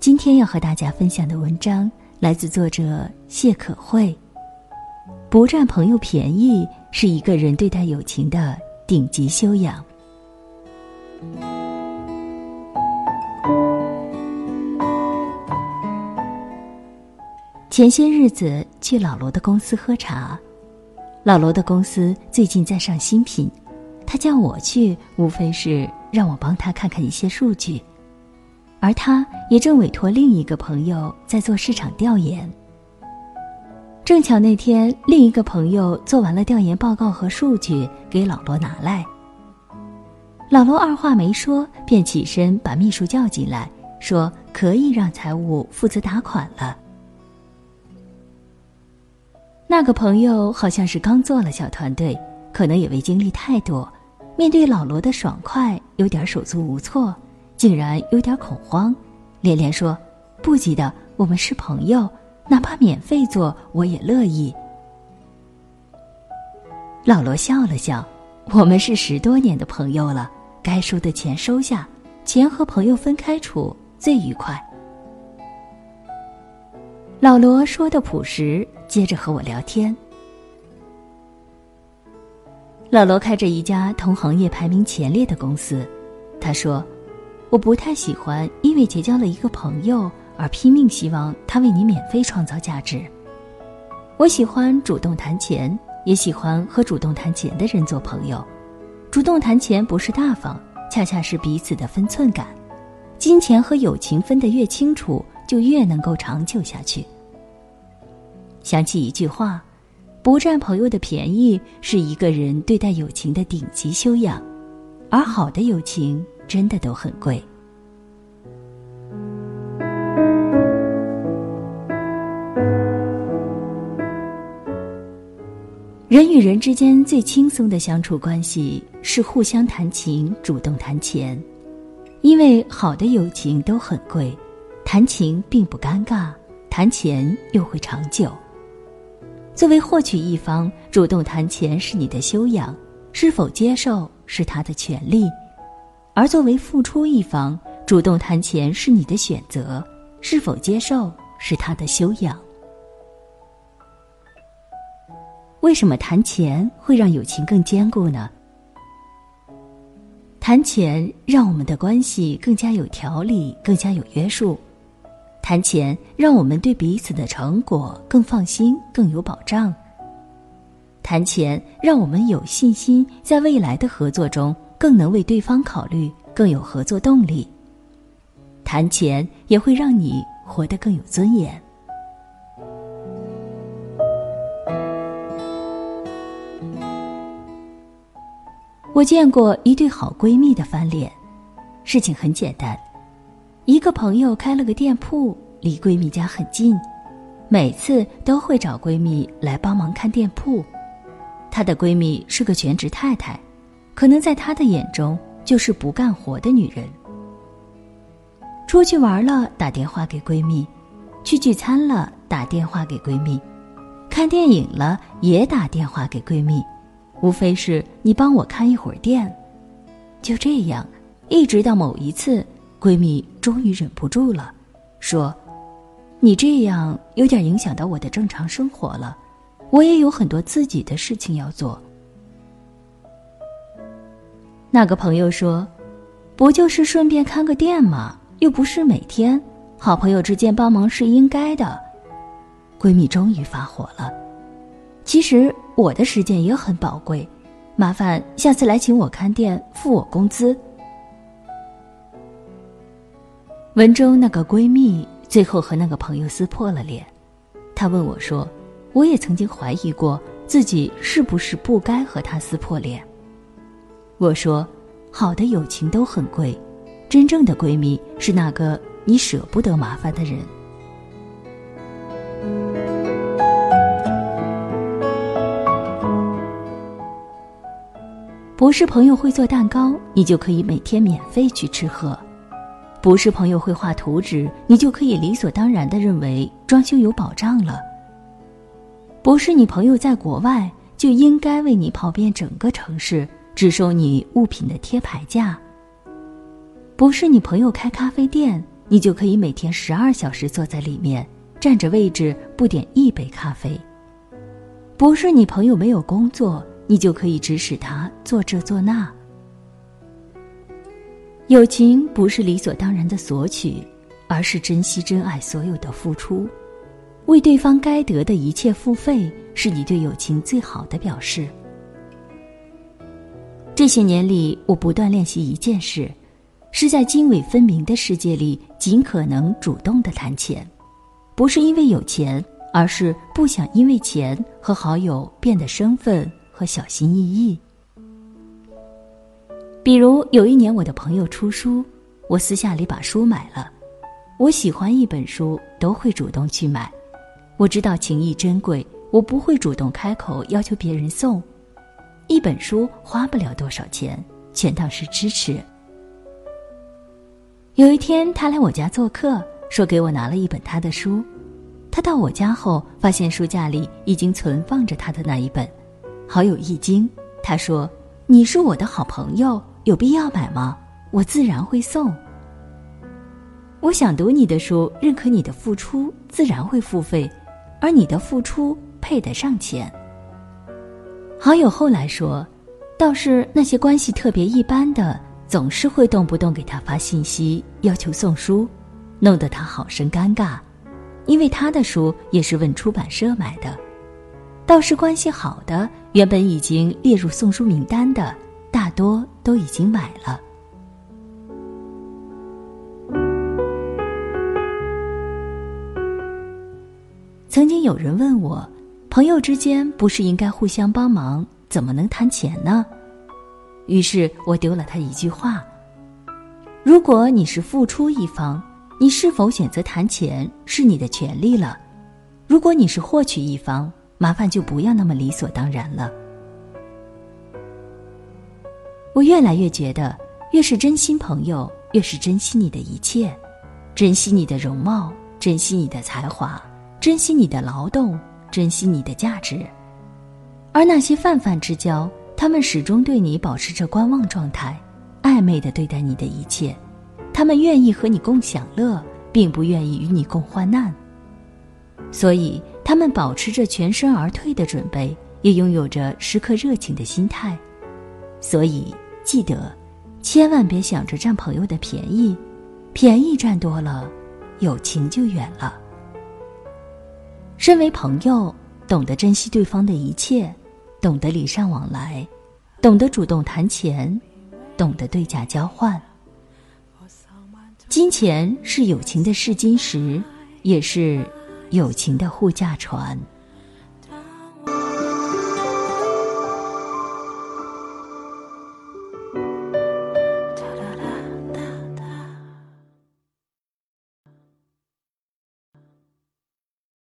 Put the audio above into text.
今天要和大家分享的文章来自作者谢可慧。不占朋友便宜是一个人对待友情的顶级修养。前些日子去老罗的公司喝茶，老罗的公司最近在上新品，他叫我去，无非是让我帮他看看一些数据。而他也正委托另一个朋友在做市场调研。正巧那天，另一个朋友做完了调研报告和数据，给老罗拿来。老罗二话没说，便起身把秘书叫进来，说可以让财务负责打款了。那个朋友好像是刚做了小团队，可能也未经历太多，面对老罗的爽快，有点手足无措。竟然有点恐慌，连连说：“不急的，我们是朋友，哪怕免费做我也乐意。”老罗笑了笑：“我们是十多年的朋友了，该收的钱收下，钱和朋友分开处最愉快。”老罗说的朴实，接着和我聊天。老罗开着一家同行业排名前列的公司，他说。我不太喜欢因为结交了一个朋友而拼命希望他为你免费创造价值。我喜欢主动谈钱，也喜欢和主动谈钱的人做朋友。主动谈钱不是大方，恰恰是彼此的分寸感。金钱和友情分得越清楚，就越能够长久下去。想起一句话：不占朋友的便宜，是一个人对待友情的顶级修养。而好的友情。真的都很贵。人与人之间最轻松的相处关系是互相谈情、主动谈钱，因为好的友情都很贵，谈情并不尴尬，谈钱又会长久。作为获取一方，主动谈钱是你的修养，是否接受是他的权利。而作为付出一方，主动谈钱是你的选择，是否接受是他的修养。为什么谈钱会让友情更坚固呢？谈钱让我们的关系更加有条理，更加有约束；谈钱让我们对彼此的成果更放心，更有保障；谈钱让我们有信心，在未来的合作中。更能为对方考虑，更有合作动力。谈钱也会让你活得更有尊严。我见过一对好闺蜜的翻脸，事情很简单，一个朋友开了个店铺，离闺蜜家很近，每次都会找闺蜜来帮忙看店铺。她的闺蜜是个全职太太。可能在她的眼中就是不干活的女人。出去玩了打电话给闺蜜，去聚餐了打电话给闺蜜，看电影了也打电话给闺蜜，无非是你帮我看一会儿店。就这样，一直到某一次，闺蜜终于忍不住了，说：“你这样有点影响到我的正常生活了，我也有很多自己的事情要做。”那个朋友说：“不就是顺便看个店吗？又不是每天，好朋友之间帮忙是应该的。”闺蜜终于发火了：“其实我的时间也很宝贵，麻烦下次来请我看店，付我工资。”文中那个闺蜜最后和那个朋友撕破了脸，她问我说：“我也曾经怀疑过自己是不是不该和他撕破脸。”我说：“好的友情都很贵，真正的闺蜜是那个你舍不得麻烦的人。不是朋友会做蛋糕，你就可以每天免费去吃喝；不是朋友会画图纸，你就可以理所当然的认为装修有保障了。不是你朋友在国外，就应该为你跑遍整个城市，只收你物品的贴牌价。不是你朋友开咖啡店，你就可以每天十二小时坐在里面，占着位置不点一杯咖啡。不是你朋友没有工作，你就可以指使他做这做那。友情不是理所当然的索取，而是珍惜真爱所有的付出，为对方该得的一切付费，是你对友情最好的表示。这些年里，我不断练习一件事，是在泾渭分明的世界里，尽可能主动的谈钱，不是因为有钱，而是不想因为钱和好友变得生分和小心翼翼。比如有一年，我的朋友出书，我私下里把书买了。我喜欢一本书，都会主动去买。我知道情谊珍贵，我不会主动开口要求别人送。一本书花不了多少钱，全当是支持。有一天，他来我家做客，说给我拿了一本他的书。他到我家后，发现书架里已经存放着他的那一本，好有一惊。他说：“你是我的好朋友。”有必要买吗？我自然会送。我想读你的书，认可你的付出，自然会付费，而你的付出配得上钱。好友后来说，倒是那些关系特别一般的，总是会动不动给他发信息要求送书，弄得他好生尴尬，因为他的书也是问出版社买的。倒是关系好的，原本已经列入送书名单的。大多都已经买了。曾经有人问我，朋友之间不是应该互相帮忙，怎么能谈钱呢？于是我丢了他一句话：如果你是付出一方，你是否选择谈钱是你的权利了；如果你是获取一方，麻烦就不要那么理所当然了。我越来越觉得，越是真心朋友，越是珍惜你的一切，珍惜你的容貌，珍惜你的才华，珍惜你的劳动，珍惜你的价值。而那些泛泛之交，他们始终对你保持着观望状态，暧昧的对待你的一切。他们愿意和你共享乐，并不愿意与你共患难。所以，他们保持着全身而退的准备，也拥有着时刻热情的心态。所以。记得，千万别想着占朋友的便宜，便宜占多了，友情就远了。身为朋友，懂得珍惜对方的一切，懂得礼尚往来，懂得主动谈钱，懂得对价交换。金钱是友情的试金石，也是友情的护驾船。